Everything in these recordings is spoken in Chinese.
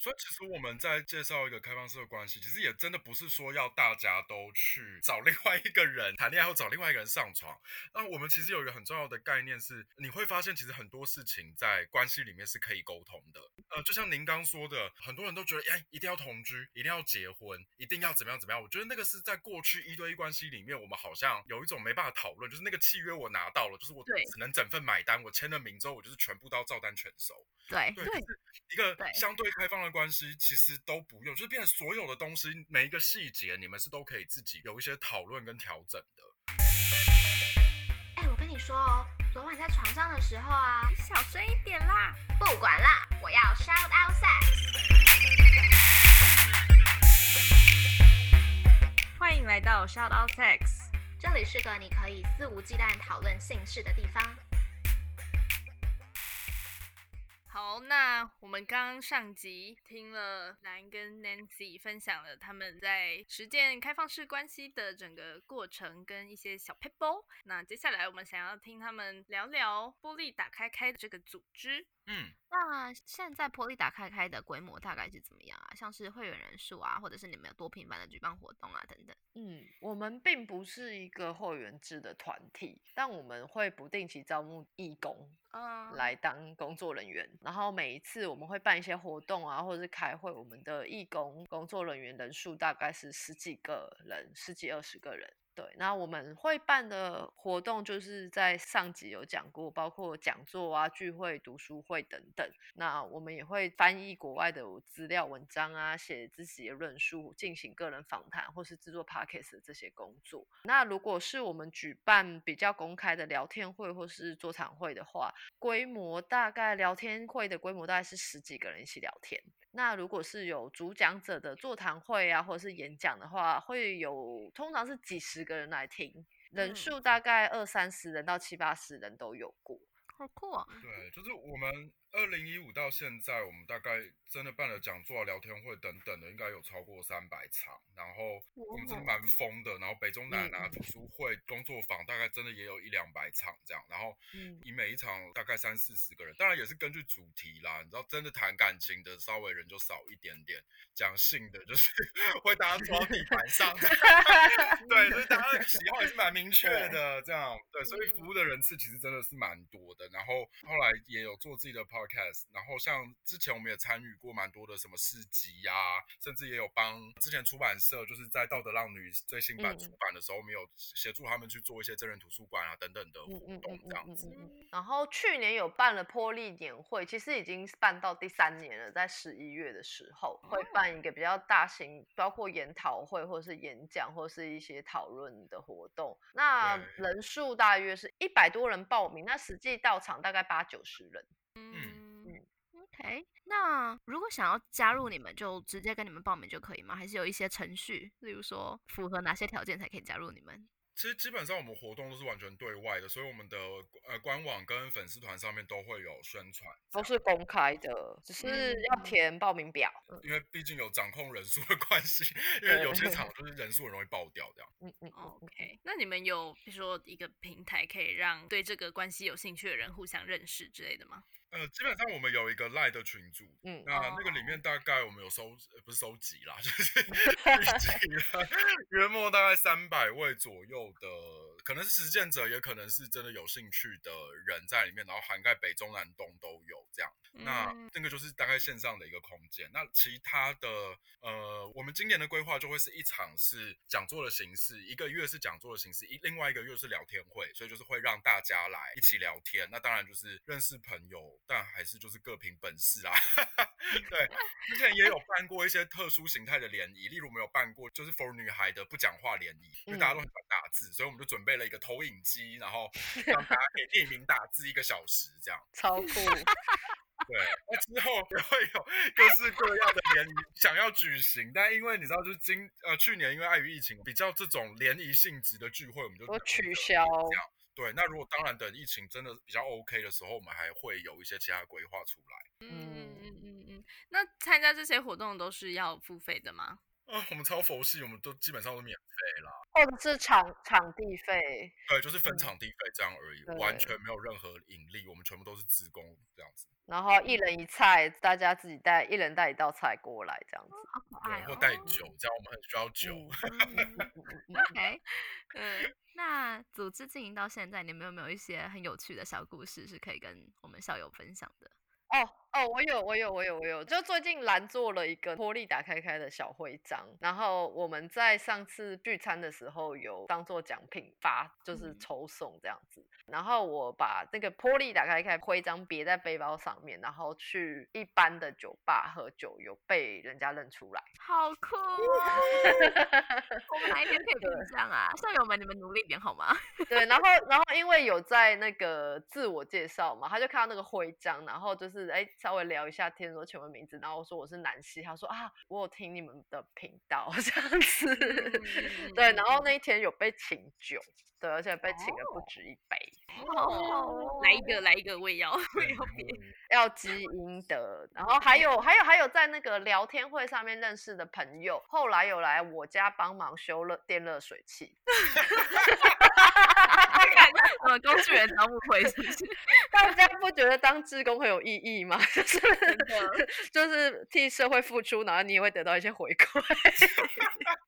所以其实我们在介绍一个开放式的关系，其实也真的不是说要大家都去找另外一个人谈恋爱，或找另外一个人上床。那我们其实有一个很重要的概念是，你会发现其实很多事情在关系里面是可以沟通的。呃，就像您刚说的，很多人都觉得，哎，一定要同居，一定要结婚，一定要怎么样怎么样。我觉得那个是在过去一对一关系里面，我们好像有一种没办法讨论，就是那个契约我拿到了，就是我只能整份买单，我签了名之后，我就是全部都要照单全收。对对，一个相对开放的关系，其实都不用，就是变成所有的东西，每一个细节，你们是都可以自己有一些讨论跟调整的。哎，我跟你说哦，昨晚在床上的时候啊，你小声一点啦，不管啦，我要 shout out sex。欢迎来到 shout out sex，这里是个你可以肆无忌惮讨论性事的地方。好，那我们刚刚上集听了兰跟 Nancy 分享了他们在实践开放式关系的整个过程跟一些小 people。那接下来我们想要听他们聊聊玻璃打开开的这个组织。嗯，那现在玻璃打开开的规模大概是怎么样啊？像是会员人数啊，或者是你们有多频繁的举办活动啊，等等。嗯，我们并不是一个会员制的团体，但我们会不定期招募义工。嗯，来当工作人员，然后每一次我们会办一些活动啊，或者是开会，我们的义工工作人员人数大概是十几个人，十几二十个人。对，那我们会办的活动就是在上集有讲过，包括讲座啊、聚会、读书会等等。那我们也会翻译国外的资料文章啊，写自己的论述，进行个人访谈或是制作 podcast 的这些工作。那如果是我们举办比较公开的聊天会或是座谈会的话，规模大概聊天会的规模大概是十几个人一起聊天。那如果是有主讲者的座谈会啊，或者是演讲的话，会有通常是几十个人来听，人数大概二三十人到七八十人都有过，好酷啊！对，就是我们。二零一五到现在，我们大概真的办了讲座、聊天会等等的，应该有超过三百场。然后我们真的蛮疯的。然后北中南啊，读书会、工作坊，大概真的也有一两百场这样。然后以每一场大概三四十个人，当然也是根据主题啦。你知道，真的谈感情的稍微人就少一点点，讲性的就是 会大家坐到地板上。对，所以大家的喜好也是蛮明确的这样。对，所以服务的人次其实真的是蛮多的。然后后来也有做自己的 podcast，然后像之前我们也参与过蛮多的什么市集呀，甚至也有帮之前出版社就是在道德浪女最新版出版的时候，我们有协助他们去做一些真人图书馆啊等等的活动这样子。然后去年有办了玻璃年会，其实已经办到第三年了，在十一月的时候会办一个比较大型，包括研讨会或者是演讲或是一些讨论的活动。那人数大约是一百多人报名，那实际到场大概八九十人。嗯嗯，OK。那如果想要加入你们，就直接跟你们报名就可以吗？还是有一些程序，例如说符合哪些条件才可以加入你们？其实基本上我们活动都是完全对外的，所以我们的呃官网跟粉丝团上面都会有宣传，都是公开的，只是要填报名表。因为毕竟有掌控人数的关系，因为有些场就是人数很容易爆掉这样。嗯嗯，OK。那你们有比如说一个平台可以让对这个关系有兴趣的人互相认识之类的吗？呃，基本上我们有一个赖的群组，嗯，那那个里面大概我们有收，不是收集啦，就是 聚集了约莫大概三百位左右的，可能是实践者，也可能是真的有兴趣的人在里面，然后涵盖北中南东都有这样。那那个就是大概线上的一个空间。那其他的，呃，我们今年的规划就会是一场是讲座的形式，一个月是讲座的形式，一另外一个月是聊天会，所以就是会让大家来一起聊天。那当然就是认识朋友。但还是就是各凭本事啊。对，之前也有办过一些特殊形态的联谊，例如我们有办过就是 for 女孩的不讲话联谊，因为大家都很喜欢打字，所以我们就准备了一个投影机，然后让大家给电影名打字一个小时这样。超酷。对，那之后也会有各式各样的联谊想要举行，但因为你知道，就是今呃去年因为碍于疫情，比较这种联谊性质的聚会，我们就取消。对，那如果当然等疫情真的比较 OK 的时候，我们还会有一些其他规划出来。嗯嗯嗯嗯。那参加这些活动都是要付费的吗？啊，我们超佛系，我们都基本上都免费啦，或者是场场地费，对，就是分场地费这样而已，完全没有任何盈利，我们全部都是自工这样子。然后一人一菜，大家自己带，一人带一道菜过来这样子，好可爱哦。或带酒，这样我们很需要酒。OK，嗯，那组织经营到现在，你们有没有一些很有趣的小故事是可以跟我们校友分享的？哦哦，我有我有我有我有，就最近蓝做了一个玻璃打开开的小徽章，然后我们在上次聚餐的时候有当做奖品发，就是抽送这样子。然后我把那个玻璃打开开徽章别在背包上面，然后去一般的酒吧喝酒，有被人家认出来，好酷！我们哪一天可以变这样啊？校友们，你们努力点好吗？对，然后然后因为有在那个自我介绍嘛，他就看到那个徽章，然后就是。哎，稍微聊一下天，说请问名字，然后我说我是南希，他说啊，我有听你们的频道 这样子，对，然后那一天有被请酒，对，而且被请了不止一杯，来一个，来一个，我也要，我也要别，要基因的，然后还有还有还有在那个聊天会上面认识的朋友，后来有来我家帮忙修热电热水器。呃，工具人当不回是不是？大家不觉得当志工很有意义吗？就是就是替社会付出，然后你也会得到一些回馈。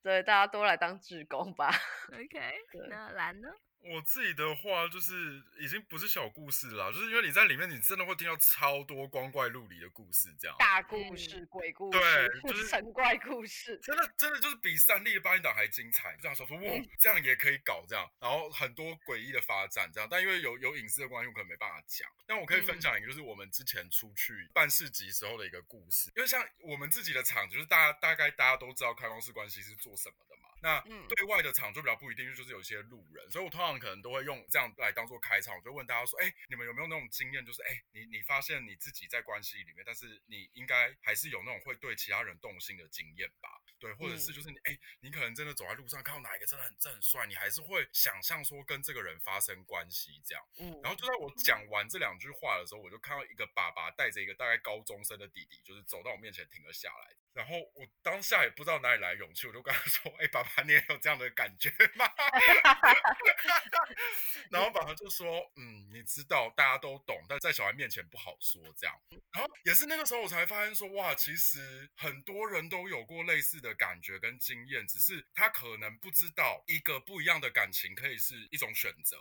对，大家都来当志工吧。OK，那蓝呢？我自己的话就是已经不是小故事了，就是因为你在里面，你真的会听到超多光怪陆离的故事，这样大故事、鬼故事，对，就 是神怪故事，真的真的就是比三立的八音档还精彩。这样说说，哇，这样也可以搞这样，然后很多诡异的发展这样，但因为有有隐私的关系，我可能没办法讲。但我可以分享一个，就是我们之前出去办市集时候的一个故事。因为像我们自己的场，就是大家大概大家都知道开放式关系是做什么的嘛。那对外的场就比较不一定，就就是有些路人，所以我通常可能都会用这样来当做开场，我就问大家说，哎，你们有没有那种经验，就是哎，你你发现你自己在关系里面，但是你应该还是有那种会对其他人动心的经验吧？对，或者是就是你哎，你可能真的走在路上看到哪一个真的很真很帅，你还是会想象说跟这个人发生关系这样。嗯，然后就在我讲完这两句话的时候，我就看到一个爸爸带着一个大概高中生的弟弟，就是走到我面前停了下来。然后我当下也不知道哪里来勇气，我就跟他说：“哎，爸爸，你也有这样的感觉吗？” 然后爸爸就说：“嗯，你知道，大家都懂，但在小孩面前不好说这样。”然后也是那个时候我才发现说：“哇，其实很多人都有过类似的感觉跟经验，只是他可能不知道一个不一样的感情可以是一种选择。”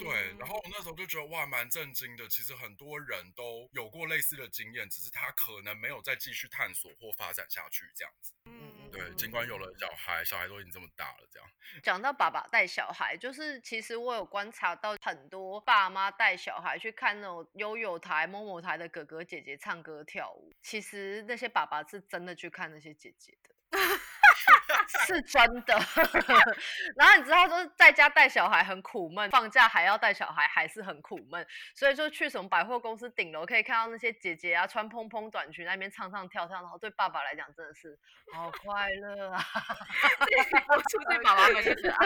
对。然后我那时候就觉得哇，蛮震惊的。其实很多人都有过类似的经验，只是他可能没有再继续探索或发展。下去这样子，嗯嗯，对，尽管有了小孩，小孩都已经这么大了，这样。讲到爸爸带小孩，就是其实我有观察到很多爸妈带小孩去看那种悠悠台、某某台的哥哥姐姐唱歌跳舞，其实那些爸爸是真的去看那些姐姐的。是真的，然后你知道，就是在家带小孩很苦闷，放假还要带小孩还是很苦闷，所以就去什么百货公司顶楼可以看到那些姐姐啊，穿蓬蓬短裙那边唱唱跳跳，然后对爸爸来讲真的是好快乐啊！我出去爸爸们就是啊，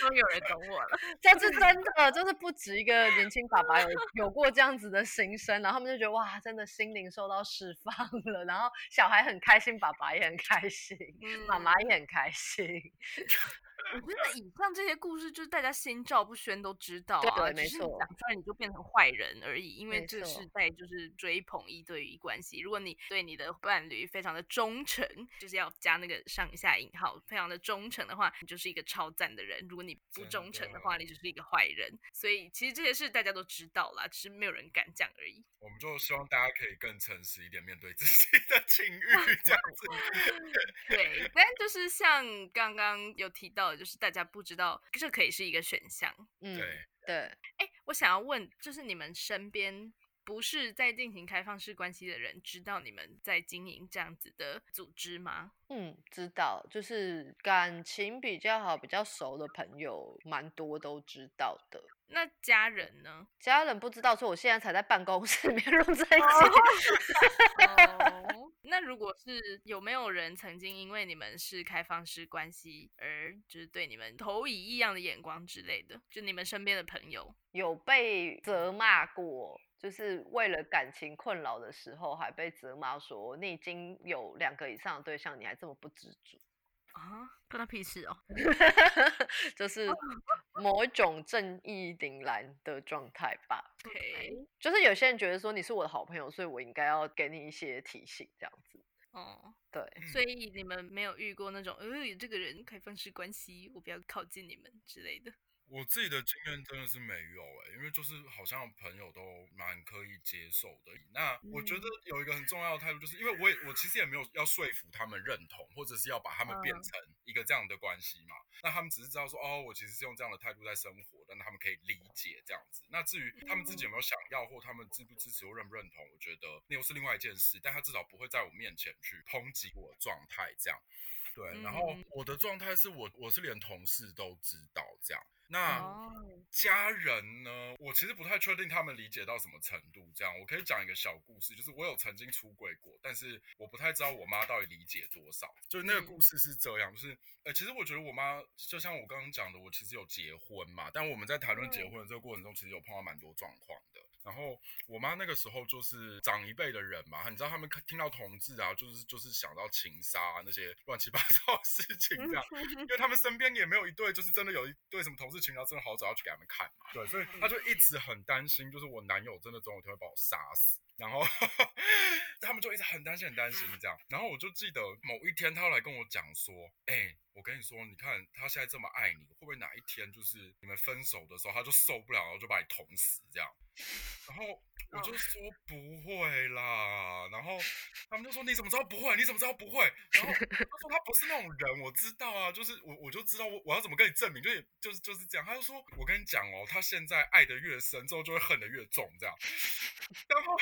终于有人懂我了，这是真的，就是不止一个年轻爸爸有有过这样子的心声，然后他们就觉得哇，真的心灵受到释放了，然后小孩很开心，爸爸也很开心，妈妈也很开心。I sing. 我觉得以上这些故事，就是大家心照不宣都知道啊，只是讲出来你就变成坏人而已。因为这是在就是追捧一对一关系，如果你对你的伴侣非常的忠诚，就是要加那个上下引号，非常的忠诚的话，你就是一个超赞的人；如果你不忠诚的话，你就是一个坏人。所以其实这些事大家都知道啦，只是没有人敢讲而已。我们就希望大家可以更诚实一点面对自己的情欲，这样子。对，但就是像刚刚有提到。就是大家不知道，这可以是一个选项。嗯，对对。哎，我想要问，就是你们身边不是在进行开放式关系的人，知道你们在经营这样子的组织吗？嗯，知道。就是感情比较好、比较熟的朋友，蛮多都知道的。那家人呢？家人不知道，所以我现在才在办公室里面录这一集。那如果是有没有人曾经因为你们是开放式关系而就是对你们投以异样的眼光之类的？就你们身边的朋友有被责骂过，就是为了感情困扰的时候，还被责骂说你已经有两个以上的对象，你还这么不知足。啊，关他屁事哦，就是 某一种正义凛然的状态吧。OK，就是有些人觉得说你是我的好朋友，所以我应该要给你一些提醒，这样子。哦，对，所以你们没有遇过那种，呃，这个人开放式关系，我不要靠近你们之类的。我自己的经验真的是没有哎，因为就是好像朋友都蛮可以接受的。那我觉得有一个很重要的态度，就是因为我也我其实也没有要说服他们认同，或者是要把他们变成一个这样的关系嘛。那他们只是知道说，哦，我其实是用这样的态度在生活，但他们可以理解这样子。那至于他们自己有没有想要，或他们支不支持或认不认同，我觉得那又是另外一件事。但他至少不会在我面前去抨击我的状态这样。对，然后我的状态是我我是连同事都知道这样。那家人呢？我其实不太确定他们理解到什么程度。这样，我可以讲一个小故事，就是我有曾经出轨过，但是我不太知道我妈到底理解多少。就那个故事是这样，就是，呃，其实我觉得我妈就像我刚刚讲的，我其实有结婚嘛，但我们在谈论结婚的这个过程中，其实有碰到蛮多状况的。然后我妈那个时候就是长一辈的人嘛，你知道他们听到同志啊，就是就是想到情杀那些乱七八糟的事情这样，因为他们身边也没有一对就是真的有一对什么同事情，然后真的好找要去给他们看嘛，对，所以他就一直很担心，就是我男友真的总有一天会把我杀死，然后 他们就一直很担心很担心这样，然后我就记得某一天他来跟我讲说，哎。我跟你说，你看他现在这么爱你，会不会哪一天就是你们分手的时候，他就受不了，然后就把你捅死这样？然后我就说不会啦，然后他们就说你怎么知道不会？你怎么知道不会？然后他说他不是那种人，我知道啊，就是我我就知道我我要怎么跟你证明，就是就是就是这样。他就说我跟你讲哦，他现在爱的越深，之后就会恨的越重这样。然后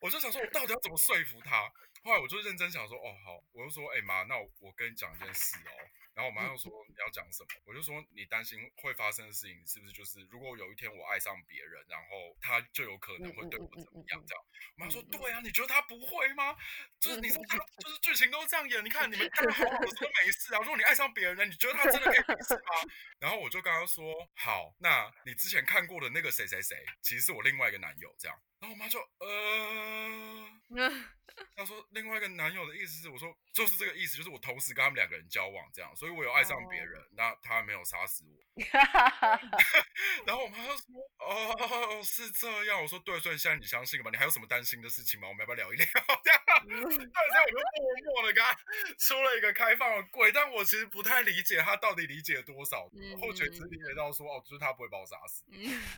我就想说，我到底要怎么说服他？后来我就认真想说，哦好，我就说，哎妈，那我跟你讲一件事哦。然后我妈又说你要讲什么？我就说你担心会发生的事情是不是就是如果有一天我爱上别人，然后他就有可能会对我怎么样？这样，我妈说对啊，你觉得他不会吗？就是你说他就是剧情都是这样演，你看你们好好的都没事啊。如果你爱上别人，你觉得他真的可以没事吗？然后我就跟他说好，那你之前看过的那个谁谁谁，其实是我另外一个男友这样。然后我妈就呃，她说另外一个男友的意思是，我说就是这个意思，就是我同时跟他们两个人交往这样，所以我有爱上别人，那他没有杀死我。然后我妈就说哦是这样，我说对，所以现在你相信吗？你还有什么担心的事情吗？我们要不要聊一聊？这样，对，所以我就默默的跟他出了一个开放的柜，但我其实不太理解他到底理解多少，或者只理解到说哦，就是他不会把我杀死。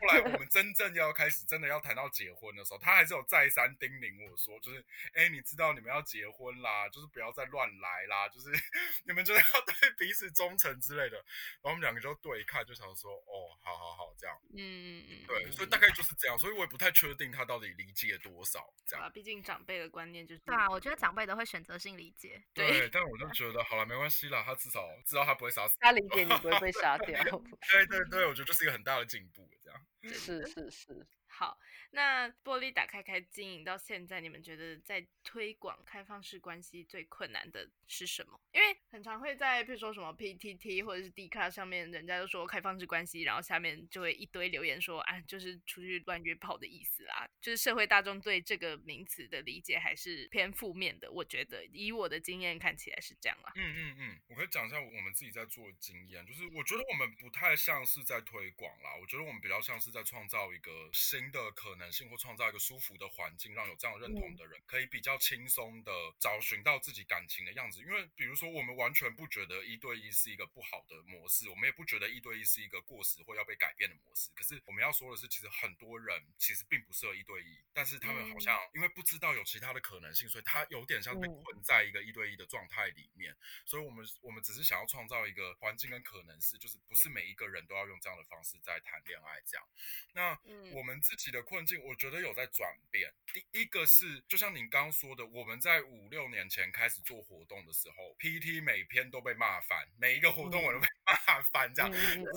后来我们真正要开始真的要谈到结婚。的时候，他还是有再三叮咛我说，就是，哎，你知道你们要结婚啦，就是不要再乱来啦，就是 你们就是要对彼此忠诚之类的。然后我们两个就对看，就想说，哦，好好好，这样，嗯嗯嗯，对，所以大概就是这样，所以我也不太确定他到底理解多少，这样。毕竟长辈的观念就是，对啊，我觉得长辈都会选择性理解。对，但我就觉得，好了，没关系啦，他至少知道他不会杀死他，理解你不会被杀掉。对对对，我觉得这是一个很大的进步，这样。是是是。好，那玻璃打开开经营到现在，你们觉得在推广开放式关系最困难的是什么？因为很常会在比如说什么 PTT 或者是 D 卡上面，人家都说开放式关系，然后下面就会一堆留言说，啊，就是出去乱约炮的意思啦。就是社会大众对这个名词的理解还是偏负面的。我觉得以我的经验看起来是这样啦。嗯嗯嗯，我可以讲一下我们自己在做的经验，就是我觉得我们不太像是在推广啦，我觉得我们比较像是在创造一个新。的可能性或创造一个舒服的环境，让有这样认同的人可以比较轻松的找寻到自己感情的样子。因为比如说，我们完全不觉得一对一是一个不好的模式，我们也不觉得一对一是一个过时或要被改变的模式。可是我们要说的是，其实很多人其实并不适合一对一，但是他们好像因为不知道有其他的可能性，所以他有点像被困在一个一对一的状态里面。所以，我们我们只是想要创造一个环境跟可能是，就是不是每一个人都要用这样的方式在谈恋爱这样。那我们自己的困境，我觉得有在转变。第一个是，就像您刚刚说的，我们在五六年前开始做活动的时候，PT 每篇都被骂翻，每一个活动我都被骂翻，这样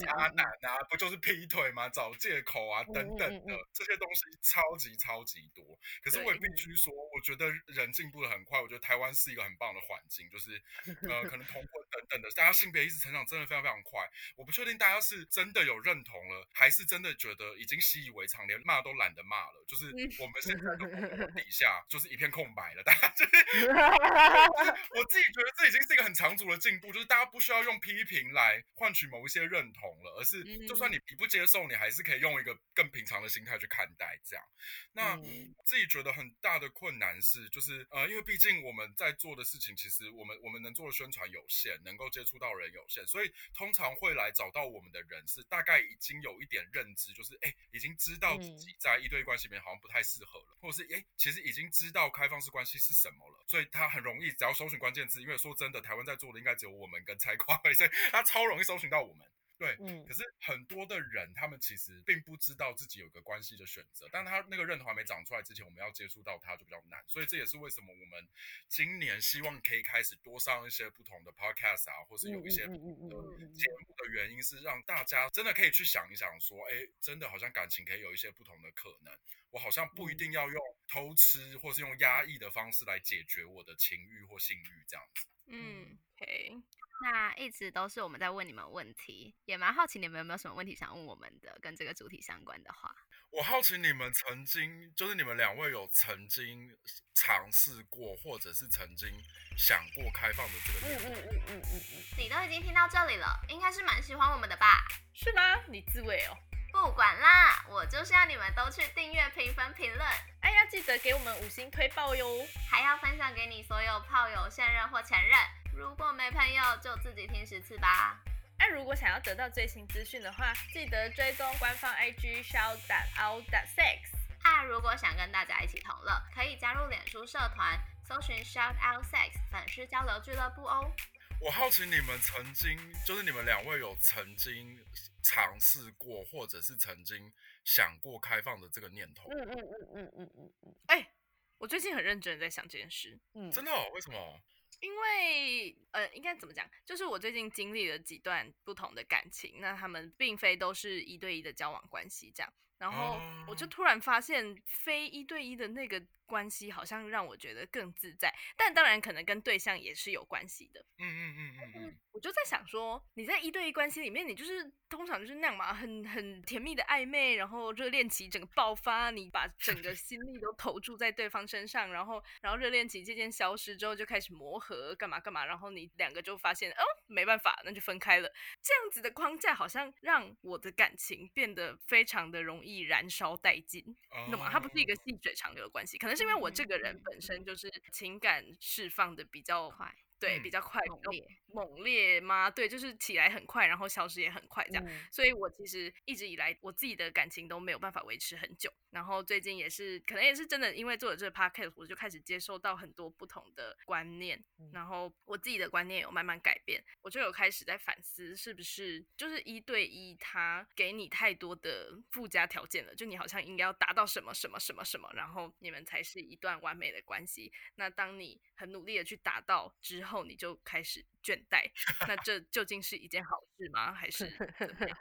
渣男啊，不就是劈腿吗？找借口啊，等等的这些东西超级超级多。可是我也必须说，我觉得人进步的很快。我觉得台湾是一个很棒的环境，就是呃，可能同婚等等的，大家性别意识成长真的非常非常快。我不确定大家是真的有认同了，还是真的觉得已经习以为常，连骂都懒得骂了。就是我们现在的底下就是一片空白了，大家就是 我自己觉得这已经是一个很长足的进步，就是大家不需要用批评来换取某一些认同了，而是就算你你不接受，你还是可以用一个更平常的心态去看待这样。那自己觉得很大的困难是，就是呃，因为毕竟我们在做的事情，其实我们我们能做的宣传有限，能够接触到人有限，所以通常会来找到我们的人是大概已经有一点认知，就是哎，已经知道自己在一对一关系里面好像不太适合了，或者是哎，其实已经知道开放式关系是什么了，所以他很容易只要搜寻关键字，因为说真的，台湾在做的应该只有我们跟财 会，所以他超容易搜寻到我们。对，嗯，可是很多的人，他们其实并不知道自己有个关系的选择，但他那个认同还没长出来之前，我们要接触到他就比较难，所以这也是为什么我们今年希望可以开始多上一些不同的 podcast 啊，或是有一些节目的原因是让大家真的可以去想一想，说，哎，真的好像感情可以有一些不同的可能，我好像不一定要用偷吃或是用压抑的方式来解决我的情欲或性欲这样子。嗯，OK。那一直都是我们在问你们问题，也蛮好奇你们有没有什么问题想问我们的，跟这个主题相关的话。我好奇你们曾经，就是你们两位有曾经尝试过，或者是曾经想过开放的这个？嗯嗯嗯嗯嗯嗯。你都已经听到这里了，应该是蛮喜欢我们的吧？是吗？你自慰哦。不管啦，我就是要你们都去订阅、评分、评论。哎呀，记得给我们五星推爆哟！还要分享给你所有炮友、现任或前任。如果没朋友，就自己听十次吧。那如果想要得到最新资讯的话，记得追踪官方 IG shout out sex。啊，如果想跟大家一起同乐，可以加入脸书社团，搜寻 shout out sex 粉丝交流俱乐部哦。我好奇你们曾经，就是你们两位有曾经尝试过，或者是曾经想过开放的这个念头？嗯嗯嗯嗯嗯嗯嗯。哎，我最近很认真在想这件事。嗯，真的？为什么？因为呃，应该怎么讲？就是我最近经历了几段不同的感情，那他们并非都是一对一的交往关系，这样。然后我就突然发现，非一对一的那个。关系好像让我觉得更自在，但当然可能跟对象也是有关系的。嗯嗯嗯嗯嗯，我就在想说，你在一对一关系里面，你就是通常就是那样嘛，很很甜蜜的暧昧，然后热恋期整个爆发，你把整个心力都投注在对方身上，然后然后热恋期渐渐消失之后，就开始磨合，干嘛干嘛，然后你两个就发现，哦，没办法，那就分开了。这样子的框架好像让我的感情变得非常的容易燃烧殆尽，懂吗？它不是一个细水长流的关系，可能是。因为我这个人本身就是情感释放的比较快。对，比较快，猛烈，猛烈吗？对，就是起来很快，然后消失也很快，这样。所以我其实一直以来，我自己的感情都没有办法维持很久。然后最近也是，可能也是真的，因为做了这个 podcast，我就开始接受到很多不同的观念，然后我自己的观念有慢慢改变，我就有开始在反思，是不是就是一对一，他给你太多的附加条件了，就你好像应该要达到什么什么什么什么，然后你们才是一段完美的关系。那当你很努力的去达到之后，你就开始倦怠，那这究竟是一件好事吗？还是怎么样？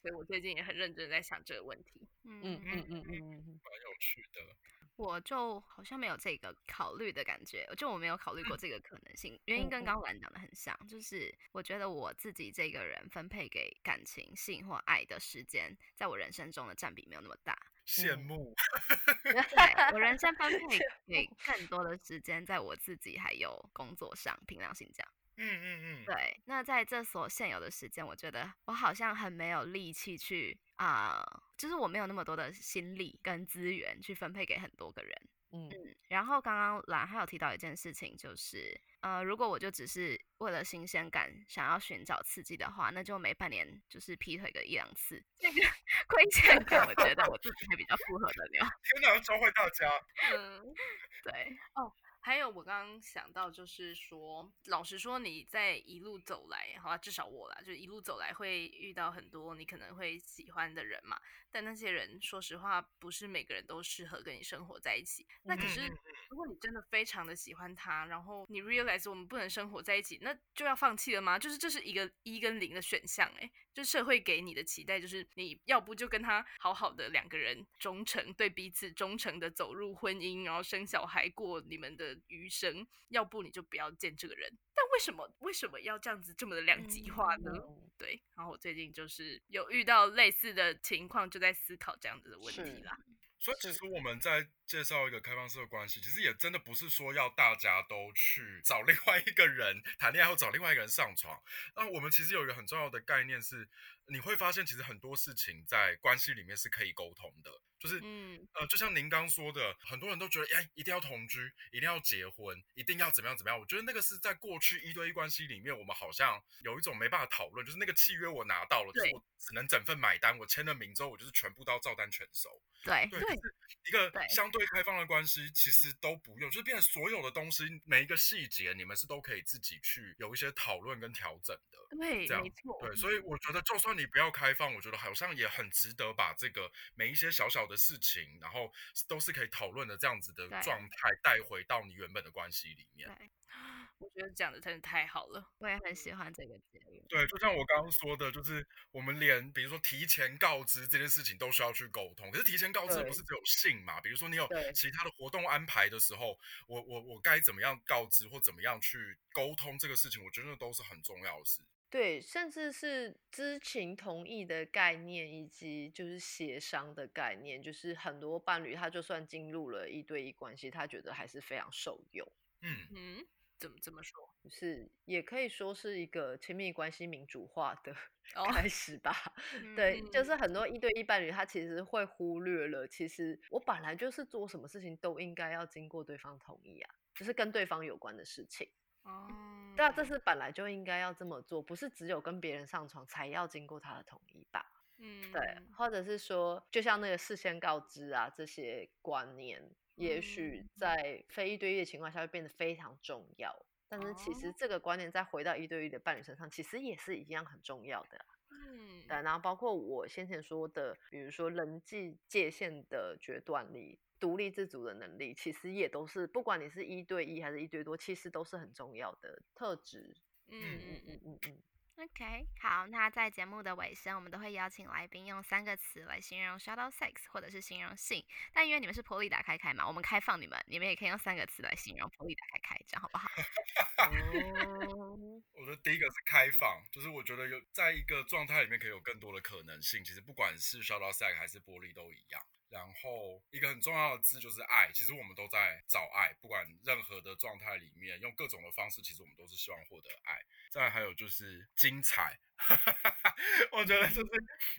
所以我最近也很认真在想这个问题。嗯嗯嗯嗯嗯，蛮有趣的。我就好像没有这个考虑的感觉，就我没有考虑过这个可能性。原因跟刚刚讲的很像，就是我觉得我自己这个人分配给感情、性或爱的时间，在我人生中的占比没有那么大。羡慕，我人生分 配给更多的时间在我自己还有工作上，凭良心讲，嗯嗯嗯，对。那在这所现有的时间，我觉得我好像很没有力气去啊，就是我没有那么多的心力跟资源去分配给很多个人。嗯，然后刚刚兰还有提到一件事情，就是呃，如果我就只是为了新鲜感想要寻找刺激的话，那就每半年就是劈腿个一两次，那个 亏欠感，我觉得我自己会比较符合得了。天哪，教会大家。嗯，对，哦。还有，我刚刚想到，就是说，老实说，你在一路走来，好吧，至少我啦，就一路走来会遇到很多你可能会喜欢的人嘛。但那些人，说实话，不是每个人都适合跟你生活在一起。那可是如果你真的非常的喜欢他，然后你 realize 我们不能生活在一起，那就要放弃了吗？就是这是一个一跟零的选项，哎，就社会给你的期待就是你要不就跟他好好的两个人忠诚，对彼此忠诚的走入婚姻，然后生小孩过你们的余生，要不你就不要见这个人。但为什么为什么要这样子这么的两极化呢？对，然后我最近就是有遇到类似的情况，就在思考这样子的问题啦。所以其实我们在介绍一个开放式的关系，其实也真的不是说要大家都去找另外一个人谈恋爱，或找另外一个人上床。那我们其实有一个很重要的概念是，你会发现其实很多事情在关系里面是可以沟通的。就是，嗯，呃，就像您刚说的，很多人都觉得，哎，一定要同居，一定要结婚，一定要怎么样怎么样。我觉得那个是在过去一对一关系里面，我们好像有一种没办法讨论，就是那个契约我拿到了，就是我只能整份买单，我签了名之后，我就是全部都要照单全收。对对，一个相对开放的关系，其实都不用，就是变成所有的东西，每一个细节，你们是都可以自己去有一些讨论跟调整的。对，没错。对，所以我觉得，就算你不要开放，我觉得好像也很值得把这个每一些小小的事情，然后都是可以讨论的这样子的状态带回到你原本的关系里面。我觉得讲的真的太好了，我也很喜欢这个节目。对，就像我刚刚说的，就是我们连比如说提前告知这件事情都需要去沟通。可是提前告知不是只有信嘛？比如说你有其他的活动安排的时候，我我我该怎么样告知或怎么样去沟通这个事情？我觉得都是很重要的事。对，甚至是知情同意的概念，以及就是协商的概念，就是很多伴侣他就算进入了一对一关系，他觉得还是非常受用。嗯嗯。怎么怎么说？是也可以说是一个亲密关系民主化的 开始吧。对，就是很多一对一伴侣，他其实会忽略了，其实我本来就是做什么事情都应该要经过对方同意啊，就是跟对方有关的事情。哦，对啊，这是本来就应该要这么做，不是只有跟别人上床才要经过他的同意吧？嗯，对，或者是说，就像那个事先告知啊这些观念。也许在非一对一的情况下会变得非常重要，但是其实这个观念再回到一对一的伴侣身上，其实也是一样很重要的。嗯，对。然后包括我先前说的，比如说人际界限的决断力、独立自主的能力，其实也都是不管你是一对一还是一对多，其实都是很重要的特质。嗯嗯嗯嗯嗯。OK，好，那在节目的尾声，我们都会邀请来宾用三个词来形容 shadow sex，或者是形容性。但因为你们是玻璃打开开嘛，我们开放你们，你们也可以用三个词来形容玻璃打开开，这样好不好？我的第一个是开放，就是我觉得有在一个状态里面可以有更多的可能性。其实不管是 shadow sex 还是玻璃都一样。然后一个很重要的字就是爱，其实我们都在找爱，不管任何的状态里面，用各种的方式，其实我们都是希望获得爱。再还有就是精彩。我觉得就是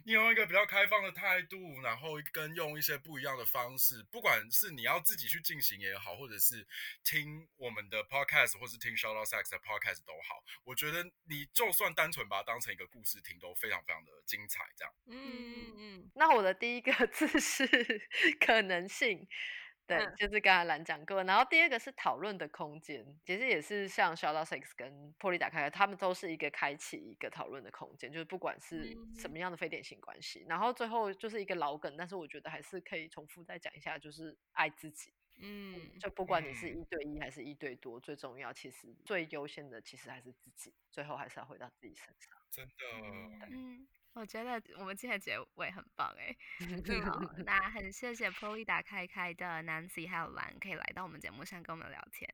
你用一个比较开放的态度，然后跟用一些不一样的方式，不管是你要自己去进行也好，或者是听我们的 podcast，或是听 Shout Out Sex 的 podcast 都好，我觉得你就算单纯把它当成一个故事听，都非常非常的精彩。这样，嗯嗯嗯。那我的第一个 字是可能性。对，就是刚才兰讲过，然后第二个是讨论的空间，其实也是像 Shout Out Six 跟破例打开，他们都是一个开启一个讨论的空间，就是不管是什么样的非典型关系，然后最后就是一个老梗，但是我觉得还是可以重复再讲一下，就是爱自己，嗯，就不管你是一对一还是一对多，最重要其实最优先的其实还是自己，最后还是要回到自己身上，真的，嗯。我觉得我们今天结尾很棒哎，好，那很谢谢 Polly 打开开的 Nancy 还有兰可以来到我们节目上跟我们聊天，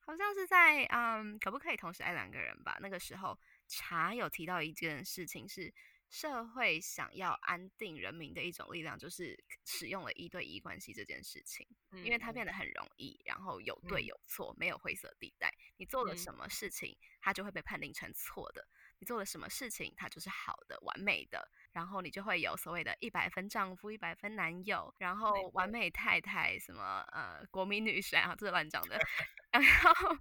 好像是在嗯，可不可以同时爱两个人吧？那个时候茶有提到一件事情是社会想要安定人民的一种力量，就是使用了一对一关系这件事情，因为它变得。很容易，然后有对有错，没有灰色地带，你做了什么事情，它就会被判定成错的。你做了什么事情，它就是好的、完美的，然后你就会有所谓的一百分丈夫、一百分男友，然后完美太太，什么呃国民女神啊，这是乱讲的。然后，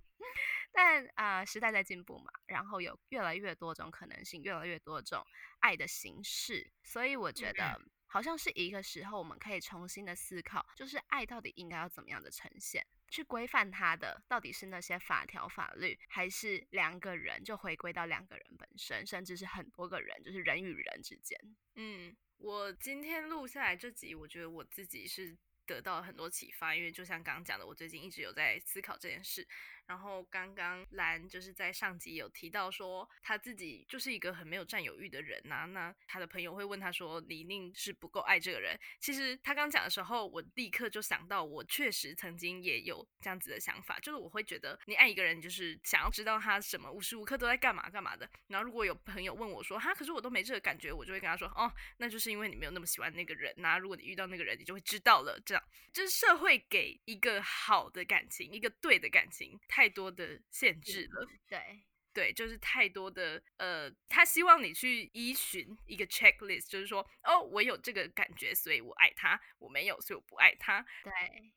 但啊，时代在进步嘛，然后有越来越多种可能性，越来越多种爱的形式，所以我觉得好像是一个时候，我们可以重新的思考，就是爱到底应该要怎么样的呈现。去规范他的到底是那些法条法律，还是两个人就回归到两个人本身，甚至是很多个人，就是人与人之间。嗯，我今天录下来这集，我觉得我自己是得到了很多启发，因为就像刚刚讲的，我最近一直有在思考这件事。然后刚刚兰就是在上集有提到说，他自己就是一个很没有占有欲的人呐。那他的朋友会问他说：“你一定是不够爱这个人。”其实他刚讲的时候，我立刻就想到，我确实曾经也有这样子的想法，就是我会觉得你爱一个人，就是想要知道他什么无时无刻都在干嘛干嘛的。然后如果有朋友问我说：“哈，可是我都没这个感觉。”我就会跟他说：“哦，那就是因为你没有那么喜欢那个人呐。如果你遇到那个人，你就会知道了。”这样就是社会给一个好的感情，一个对的感情。太多的限制了，对对，就是太多的呃，他希望你去依循一个 checklist，就是说，哦，我有这个感觉，所以我爱他；我没有，所以我不爱他。对，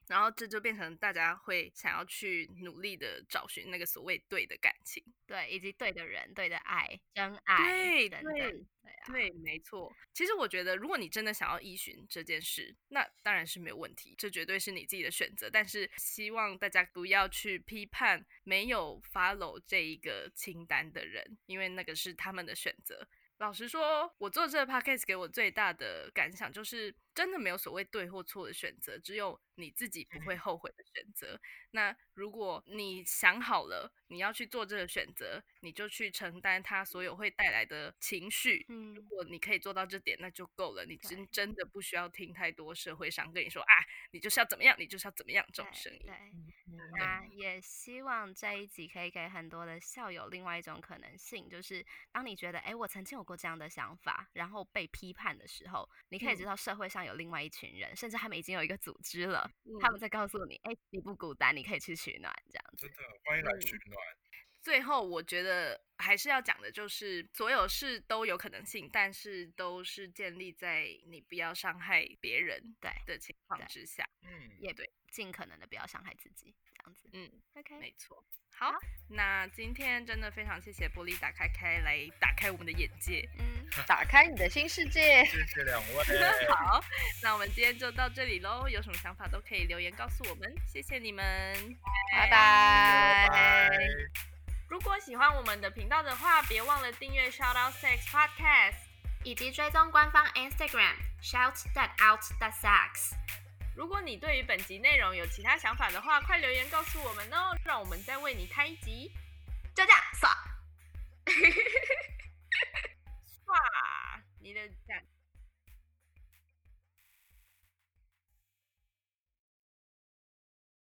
然后这就变成大家会想要去努力的找寻那个所谓对的感情，对，以及对的人、对的爱、真爱，对对对。对，没错。其实我觉得，如果你真的想要依循这件事，那当然是没有问题，这绝对是你自己的选择。但是希望大家不要去批判没有 follow 这一个清单的人，因为那个是他们的选择。老实说，我做这个 podcast 给我最大的感想就是，真的没有所谓对或错的选择，只有你自己不会后悔的选择。那如果你想好了你要去做这个选择，你就去承担它所有会带来的情绪。嗯，如果你可以做到这点，那就够了。你真真的不需要听太多社会上跟你说啊，你就是要怎么样，你就是要怎么样这种声音。对，那也希望这一集可以给很多的校友另外一种可能性，就是当你觉得哎，我曾经有过这样的想法，然后被批判的时候，你可以知道社会上有另外一群人，甚至他们已经有一个组织了，他们在告诉你，哎，你不孤单，你可以去取暖，这样子。真的，欢迎来取暖。最后，我觉得还是要讲的，就是所有事都有可能性，但是都是建立在你不要伤害别人对的情况之下。嗯，也对，尽可能的不要伤害自己，这样子。嗯，OK，没错。好，那今天真的非常谢谢玻璃打开开来打开我们的眼界，嗯，打开你的新世界。谢谢两位。好，那我们今天就到这里喽。有什么想法都可以留言告诉我们，谢谢你们，拜拜。如果喜欢我们的频道的话，别忘了订阅 Shout Out Sex Podcast，以及追踪官方 Instagram Shout That Out That Sex。如果你对于本集内容有其他想法的话，快留言告诉我们哦，让我们再为你开一集。就这样，刷，刷，你的赞。